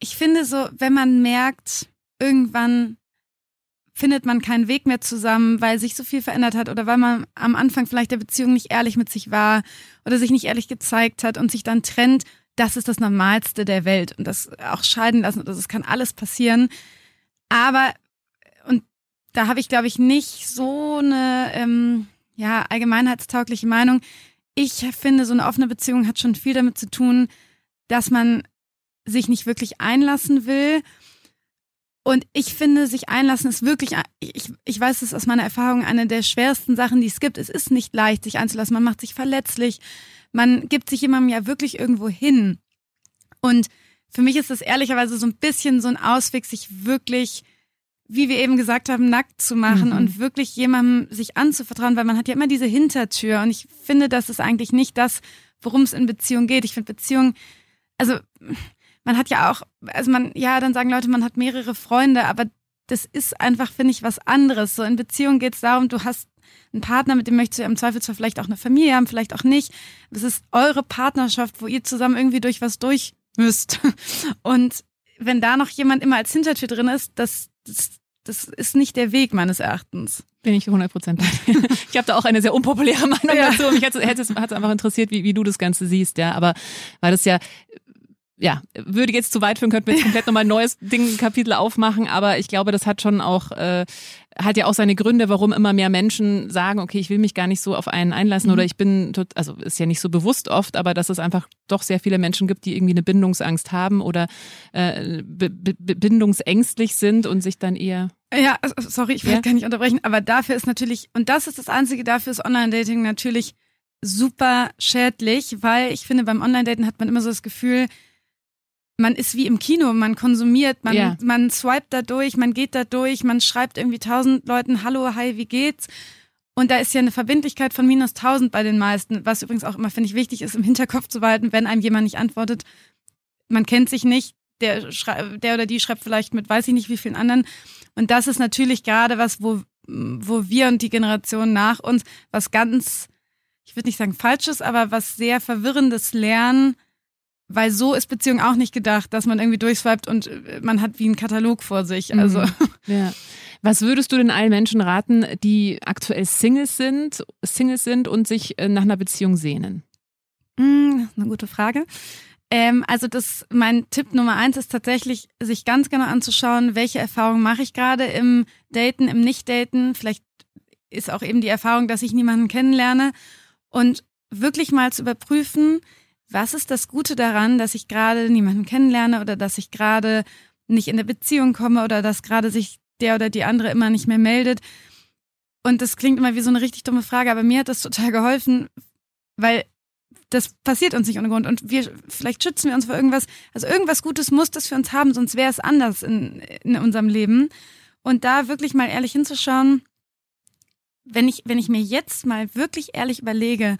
ich finde so, wenn man merkt, irgendwann findet man keinen Weg mehr zusammen, weil sich so viel verändert hat oder weil man am Anfang vielleicht der Beziehung nicht ehrlich mit sich war oder sich nicht ehrlich gezeigt hat und sich dann trennt, das ist das Normalste der Welt und das auch scheiden lassen, das kann alles passieren. Aber, und da habe ich, glaube ich, nicht so eine ähm, ja, allgemeinheitstaugliche Meinung. Ich finde, so eine offene Beziehung hat schon viel damit zu tun, dass man sich nicht wirklich einlassen will. Und ich finde, sich einlassen ist wirklich, ich, ich weiß es aus meiner Erfahrung, eine der schwersten Sachen, die es gibt. Es ist nicht leicht, sich einzulassen. Man macht sich verletzlich. Man gibt sich jemandem ja wirklich irgendwo hin. Und für mich ist das ehrlicherweise so ein bisschen so ein Ausweg, sich wirklich, wie wir eben gesagt haben, nackt zu machen mhm. und wirklich jemandem sich anzuvertrauen, weil man hat ja immer diese Hintertür. Und ich finde, das ist eigentlich nicht das, worum es in Beziehung geht. Ich finde Beziehung, also man hat ja auch, also man, ja, dann sagen Leute, man hat mehrere Freunde, aber das ist einfach, finde ich, was anderes. So in Beziehung geht es darum, du hast einen Partner, mit dem möchtest du im Zweifelsfall vielleicht auch eine Familie haben, vielleicht auch nicht. Das ist eure Partnerschaft, wo ihr zusammen irgendwie durch was durch müsst. (laughs) Und wenn da noch jemand immer als Hintertür drin ist, das, das, das ist nicht der Weg meines Erachtens.
Bin ich 100 Prozent. (laughs) ich habe da auch eine sehr unpopuläre Meinung ja. dazu. Mich hat es einfach interessiert, wie, wie du das Ganze siehst, ja. Aber weil das ja ja, würde jetzt zu weit führen, könnten wir jetzt komplett (laughs) nochmal ein neues Ding, Kapitel aufmachen, aber ich glaube, das hat schon auch, äh, hat ja auch seine Gründe, warum immer mehr Menschen sagen, okay, ich will mich gar nicht so auf einen einlassen mhm. oder ich bin, tot, also ist ja nicht so bewusst oft, aber dass es einfach doch sehr viele Menschen gibt, die irgendwie eine Bindungsangst haben oder äh, bindungsängstlich sind und sich dann eher
ja, also, sorry, ich will ja? gar nicht unterbrechen, aber dafür ist natürlich, und das ist das Einzige, dafür ist Online-Dating natürlich super schädlich, weil ich finde, beim Online-Daten hat man immer so das Gefühl, man ist wie im Kino, man konsumiert, man, ja. man swipet da durch, man geht da durch, man schreibt irgendwie tausend Leuten, hallo, hi, wie geht's? Und da ist ja eine Verbindlichkeit von minus tausend bei den meisten, was übrigens auch immer, finde ich, wichtig ist, im Hinterkopf zu behalten, wenn einem jemand nicht antwortet, man kennt sich nicht, der, der oder die schreibt vielleicht mit weiß ich nicht wie vielen anderen. Und das ist natürlich gerade was, wo, wo wir und die Generation nach uns was ganz, ich würde nicht sagen falsches, aber was sehr verwirrendes lernen, weil so ist Beziehung auch nicht gedacht, dass man irgendwie durchswiped und äh, man hat wie einen Katalog vor sich. Mhm. Also.
Ja. Was würdest du denn allen Menschen raten, die aktuell Singles sind, Singles sind und sich äh, nach einer Beziehung sehnen?
Mm, eine gute Frage. Ähm, also das, mein Tipp Nummer eins ist tatsächlich, sich ganz genau anzuschauen, welche Erfahrungen mache ich gerade im Daten, im Nicht-Daten. Vielleicht ist auch eben die Erfahrung, dass ich niemanden kennenlerne und wirklich mal zu überprüfen, was ist das Gute daran, dass ich gerade niemanden kennenlerne oder dass ich gerade nicht in eine Beziehung komme oder dass gerade sich der oder die andere immer nicht mehr meldet. Und das klingt immer wie so eine richtig dumme Frage, aber mir hat das total geholfen, weil das passiert uns nicht ohne Grund und wir vielleicht schützen wir uns vor irgendwas. Also irgendwas Gutes muss das für uns haben, sonst wäre es anders in, in unserem Leben. Und da wirklich mal ehrlich hinzuschauen, wenn ich, wenn ich mir jetzt mal wirklich ehrlich überlege,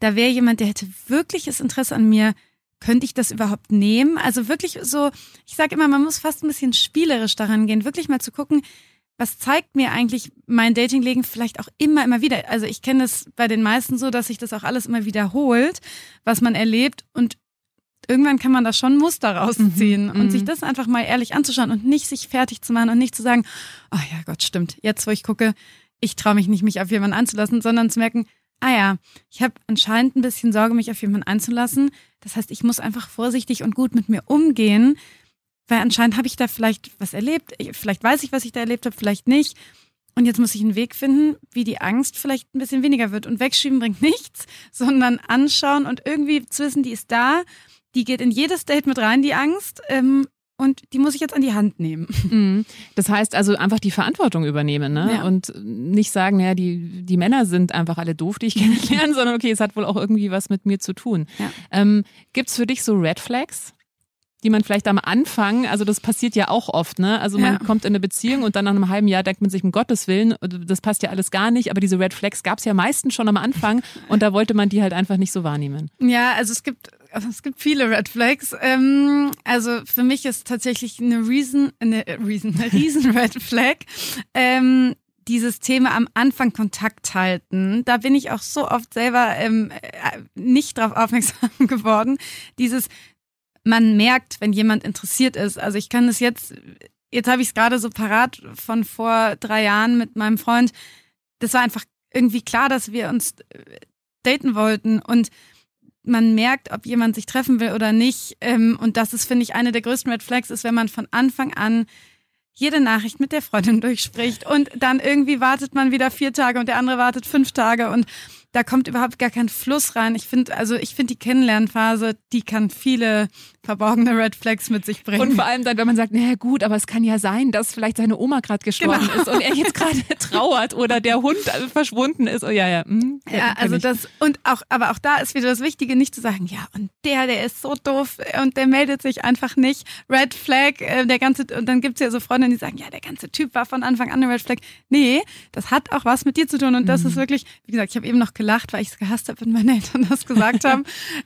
da wäre jemand, der hätte wirkliches Interesse an mir, könnte ich das überhaupt nehmen? Also wirklich so, ich sage immer, man muss fast ein bisschen spielerisch daran gehen, wirklich mal zu gucken, was zeigt mir eigentlich mein Datingleben vielleicht auch immer, immer wieder. Also ich kenne es bei den meisten so, dass sich das auch alles immer wiederholt, was man erlebt und irgendwann kann man da schon Muster rausziehen mhm. und sich mhm. das einfach mal ehrlich anzuschauen und nicht sich fertig zu machen und nicht zu sagen, oh ja Gott, stimmt, jetzt wo ich gucke, ich traue mich nicht, mich auf jemanden anzulassen, sondern zu merken, ah ja, ich habe anscheinend ein bisschen Sorge, mich auf jemanden einzulassen. Das heißt, ich muss einfach vorsichtig und gut mit mir umgehen, weil anscheinend habe ich da vielleicht was erlebt. Vielleicht weiß ich, was ich da erlebt habe, vielleicht nicht. Und jetzt muss ich einen Weg finden, wie die Angst vielleicht ein bisschen weniger wird. Und wegschieben bringt (laughs) nichts, sondern anschauen und irgendwie zu wissen, die ist da. Die geht in jedes Date mit rein, die Angst. Ähm, und die muss ich jetzt an die Hand nehmen. (laughs)
Mhm. Das heißt also einfach die Verantwortung übernehmen ne? Ja. und nicht sagen, naja, die, die Männer sind einfach alle doof, die ich (laughs) kennenlerne, sondern okay, es hat wohl auch irgendwie was mit mir zu tun. Ja. Ähm, Gibt es für dich so Red Flags? die man vielleicht am Anfang, also das passiert ja auch oft, ne? Also man ja. kommt in eine Beziehung und dann nach einem halben Jahr denkt man sich, um Gottes Willen, das passt ja alles gar nicht, aber diese Red Flags gab es ja meistens schon am Anfang (laughs) und da wollte man die halt einfach nicht so wahrnehmen.
Ja, also es gibt also es gibt viele Red Flags. Ähm, also für mich ist tatsächlich eine Reason, eine Reason, eine riesen (laughs) Red Flag. Ähm, dieses Thema am Anfang Kontakt halten. Da bin ich auch so oft selber ähm, äh, nicht drauf aufmerksam (laughs) geworden. Dieses, man merkt, wenn jemand interessiert ist. Also ich kann das jetzt, jetzt habe ich es gerade so parat von vor drei Jahren mit meinem Freund. Das war einfach irgendwie klar, dass wir uns äh, daten wollten und man merkt, ob jemand sich treffen will oder nicht. Ähm, und das ist, finde ich, eine der größten Red Flags, ist, wenn man von Anfang an jede Nachricht mit der Freundin (laughs) durchspricht und dann irgendwie wartet man wieder vier Tage und der andere wartet fünf Tage und da kommt überhaupt gar kein Fluss rein. Ich finde, also ich finde die Kennenlernphase, die kann viele verborgene Red Flags mit sich bringen.
Und vor allem dann, wenn man sagt, naja gut, aber es kann ja sein, dass vielleicht seine Oma gerade gestorben genau. ist und er jetzt gerade (laughs) trauert oder der Hund verschwunden ist. Oh ja, ja. Hm,
ja, also das und auch, aber auch da ist wieder das Wichtige, nicht zu sagen, ja und der, der ist so doof und der meldet sich einfach nicht. Red Flag, äh, der ganze und dann gibt's ja so Freundinnen, die sagen, ja der ganze Typ war von Anfang an eine Red Flag. Nee, das hat auch was mit dir zu tun und das mhm. ist wirklich, wie gesagt, ich habe eben noch gelacht, weil ich es gehasst habe, wenn meine Eltern das gesagt (laughs) haben.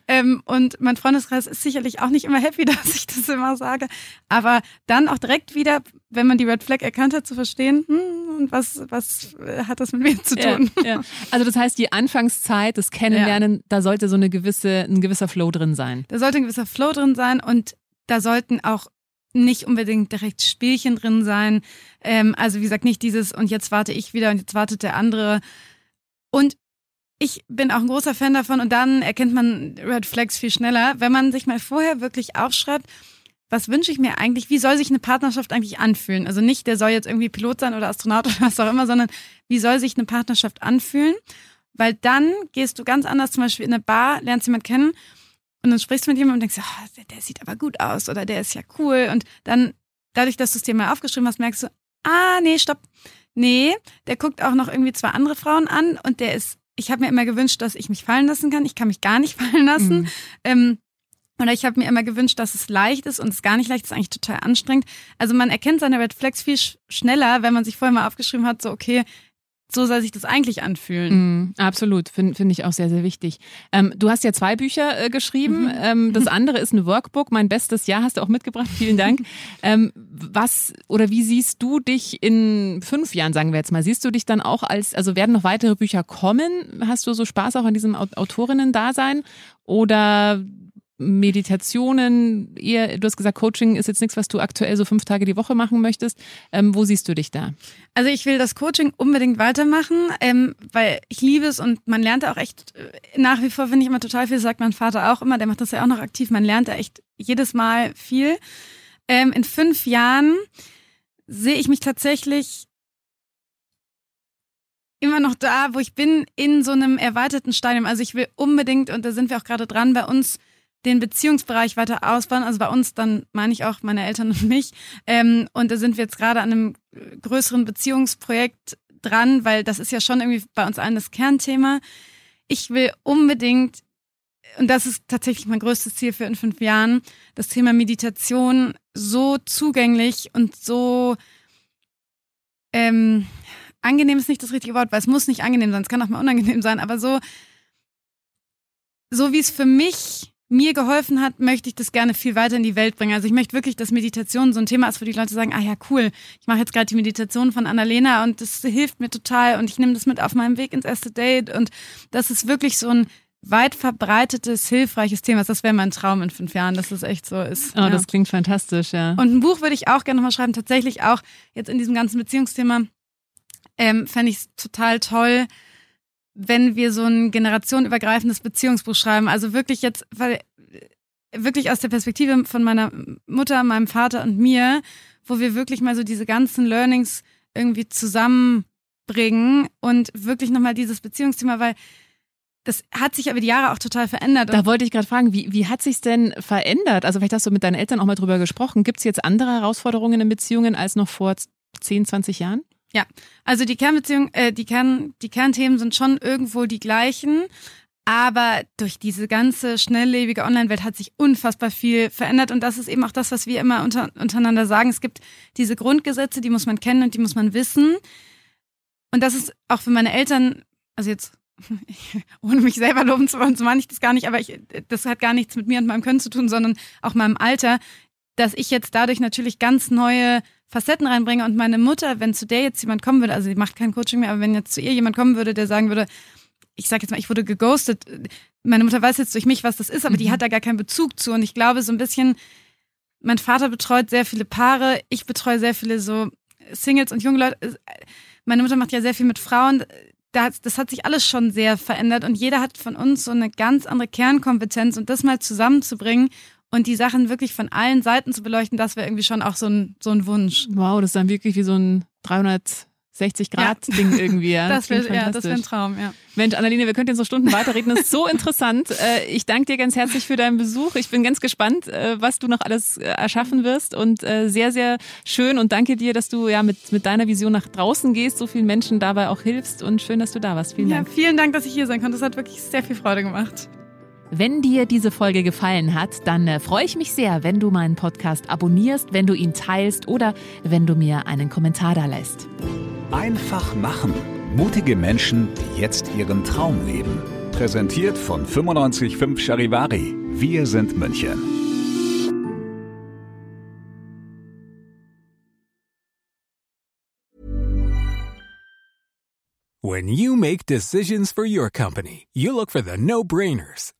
ähm, und mein Freundeskreis ist sicherlich auch nicht immer happy, (laughs) dass ich das immer sage. Aber dann auch direkt wieder, wenn man die Red Flag erkannt hat, zu verstehen, hm, und was, was hat das mit mir zu tun?
Ja, ja. Also das heißt, die Anfangszeit, das Kennenlernen, ja. da sollte so eine gewisse, ein gewisser Flow drin sein.
Da sollte ein gewisser Flow drin sein und da sollten auch nicht unbedingt direkt Spielchen drin sein. Ähm, also wie gesagt, nicht dieses und jetzt warte ich wieder und jetzt wartet der andere. Und ich bin auch ein großer Fan davon und dann erkennt man Red Flags viel schneller, wenn man sich mal vorher wirklich aufschreibt, was wünsche ich mir eigentlich, wie soll sich eine Partnerschaft eigentlich anfühlen? Also nicht, der soll jetzt irgendwie Pilot sein oder Astronaut (laughs) oder was auch immer, sondern wie soll sich eine Partnerschaft anfühlen? Weil dann gehst du ganz anders zum Beispiel in eine Bar, lernst jemanden kennen und dann sprichst du mit jemandem und denkst, oh, der, der sieht aber gut aus oder der ist ja cool. Und dann, dadurch, dass du es dir mal aufgeschrieben hast, merkst du, ah, nee, stopp. Nee, der guckt auch noch irgendwie zwei andere Frauen an und der ist, ich habe mir immer gewünscht, dass ich mich fallen lassen kann. Ich kann mich gar nicht (laughs) fallen lassen. Mhm. Ähm, oder ich habe mir immer gewünscht, dass es leicht ist und es gar nicht leicht ist, eigentlich total anstrengend. Also man erkennt seine Red Flags viel schneller, wenn man sich vorher mal aufgeschrieben hat, so okay, so soll sich das eigentlich anfühlen.
Mm, absolut, finde find ich auch sehr, sehr wichtig. Ähm, du hast ja zwei Bücher äh, geschrieben. Mhm. Ähm, das andere ist ein Workbook. Mein bestes Jahr hast du auch mitgebracht. Vielen Dank. (laughs) ähm, was oder wie siehst du dich in fünf Jahren, sagen wir jetzt mal? Siehst du dich dann auch als, also werden noch weitere Bücher kommen? Hast du so Spaß auch an diesem Autorinnen-Dasein? Oder Meditationen, eher, du hast gesagt, Coaching ist jetzt nichts, was du aktuell so fünf Tage die Woche machen möchtest. Ähm, wo siehst du dich da?
Also ich will das Coaching unbedingt weitermachen, ähm, weil ich liebe es und man lernt auch echt äh, nach wie vor, finde ich immer total viel, sagt mein Vater auch immer, der macht das ja auch noch aktiv, man lernt da echt jedes Mal viel. Ähm, in fünf Jahren sehe ich mich tatsächlich immer noch da, wo ich bin, in so einem erweiterten Stadium. Also ich will unbedingt, und da sind wir auch gerade dran, bei uns den Beziehungsbereich weiter ausbauen. Also bei uns, dann meine ich auch meine Eltern und mich. Ähm, und da sind wir jetzt gerade an einem größeren Beziehungsprojekt dran, weil das ist ja schon irgendwie bei uns allen das Kernthema. Ich will unbedingt, und das ist tatsächlich mein größtes Ziel für in fünf Jahren, das Thema Meditation so zugänglich und so ähm, angenehm ist nicht das richtige Wort, weil es muss nicht angenehm sein, es kann auch mal unangenehm sein, aber so, so wie es für mich mir geholfen hat, möchte ich das gerne viel weiter in die Welt bringen. Also ich möchte wirklich, dass Meditation so ein Thema ist, wo die Leute sagen, ah ja, cool, ich mache jetzt gerade die Meditation von Annalena und das hilft mir total und ich nehme das mit auf meinem Weg ins erste Date und das ist wirklich so ein weit verbreitetes, hilfreiches Thema. Das wäre mein Traum in fünf Jahren, dass das echt so ist.
Oh, ja. das klingt fantastisch, ja.
Und ein Buch würde ich auch gerne nochmal schreiben, tatsächlich auch jetzt in diesem ganzen Beziehungsthema ähm, fände ich es total toll, wenn wir so ein generationenübergreifendes Beziehungsbuch schreiben. Also wirklich jetzt, weil wirklich aus der Perspektive von meiner Mutter, meinem Vater und mir, wo wir wirklich mal so diese ganzen Learnings irgendwie zusammenbringen und wirklich nochmal dieses Beziehungsthema, weil das hat sich über die Jahre auch total verändert.
Da wollte ich gerade fragen, wie, wie hat sich denn verändert? Also vielleicht hast du mit deinen Eltern auch mal drüber gesprochen. Gibt es jetzt andere Herausforderungen in Beziehungen als noch vor 10, 20 Jahren?
Ja, also die Kernbeziehung, äh, die, Kern, die Kernthemen sind schon irgendwo die gleichen. Aber durch diese ganze schnelllebige Online-Welt hat sich unfassbar viel verändert. Und das ist eben auch das, was wir immer unter, untereinander sagen. Es gibt diese Grundgesetze, die muss man kennen und die muss man wissen. Und das ist auch für meine Eltern, also jetzt (laughs) ohne mich selber loben zu wollen, so meine ich das gar nicht, aber ich, das hat gar nichts mit mir und meinem Können zu tun, sondern auch meinem Alter, dass ich jetzt dadurch natürlich ganz neue Facetten reinbringe und meine Mutter, wenn zu der jetzt jemand kommen würde, also sie macht kein Coaching mehr, aber wenn jetzt zu ihr jemand kommen würde, der sagen würde, ich sag jetzt mal, ich wurde geghostet, meine Mutter weiß jetzt durch mich, was das ist, aber mhm. die hat da gar keinen Bezug zu und ich glaube so ein bisschen, mein Vater betreut sehr viele Paare, ich betreue sehr viele so Singles und junge Leute. Meine Mutter macht ja sehr viel mit Frauen. Das, hat sich alles schon sehr verändert und jeder hat von uns so eine ganz andere Kernkompetenz und das mal zusammenzubringen und die Sachen wirklich von allen Seiten zu beleuchten, das wäre irgendwie schon auch so ein, so ein Wunsch.
Wow, das ist dann wirklich wie so ein 360 Grad Ding irgendwie. Ja.
das wäre ja, wär ein Traum, ja.
Mensch, Annaline, wir könnten jetzt so Stunden weiterreden. Das ist so (laughs) interessant. Äh, ich danke dir ganz herzlich für deinen Besuch. Ich bin ganz gespannt, äh, was du noch alles äh, erschaffen wirst und sehr, sehr schön und danke dir, dass du ja mit, mit deiner Vision nach draußen gehst, so vielen Menschen dabei auch hilfst und schön, dass du da warst. Vielen Dank.
Ja, vielen Dank, dass ich hier sein konnte. Das hat wirklich sehr viel Freude gemacht.
Wenn dir diese Folge gefallen hat, dann äh, freue ich mich sehr, wenn du meinen Podcast abonnierst, wenn du ihn teilst oder wenn du mir einen Kommentar da lässt.
Einfach machen. Mutige Menschen, die jetzt ihren Traum leben. Präsentiert von 955 Charivari. Wir sind München.
When you make decisions for your company, you look for the no-brainers.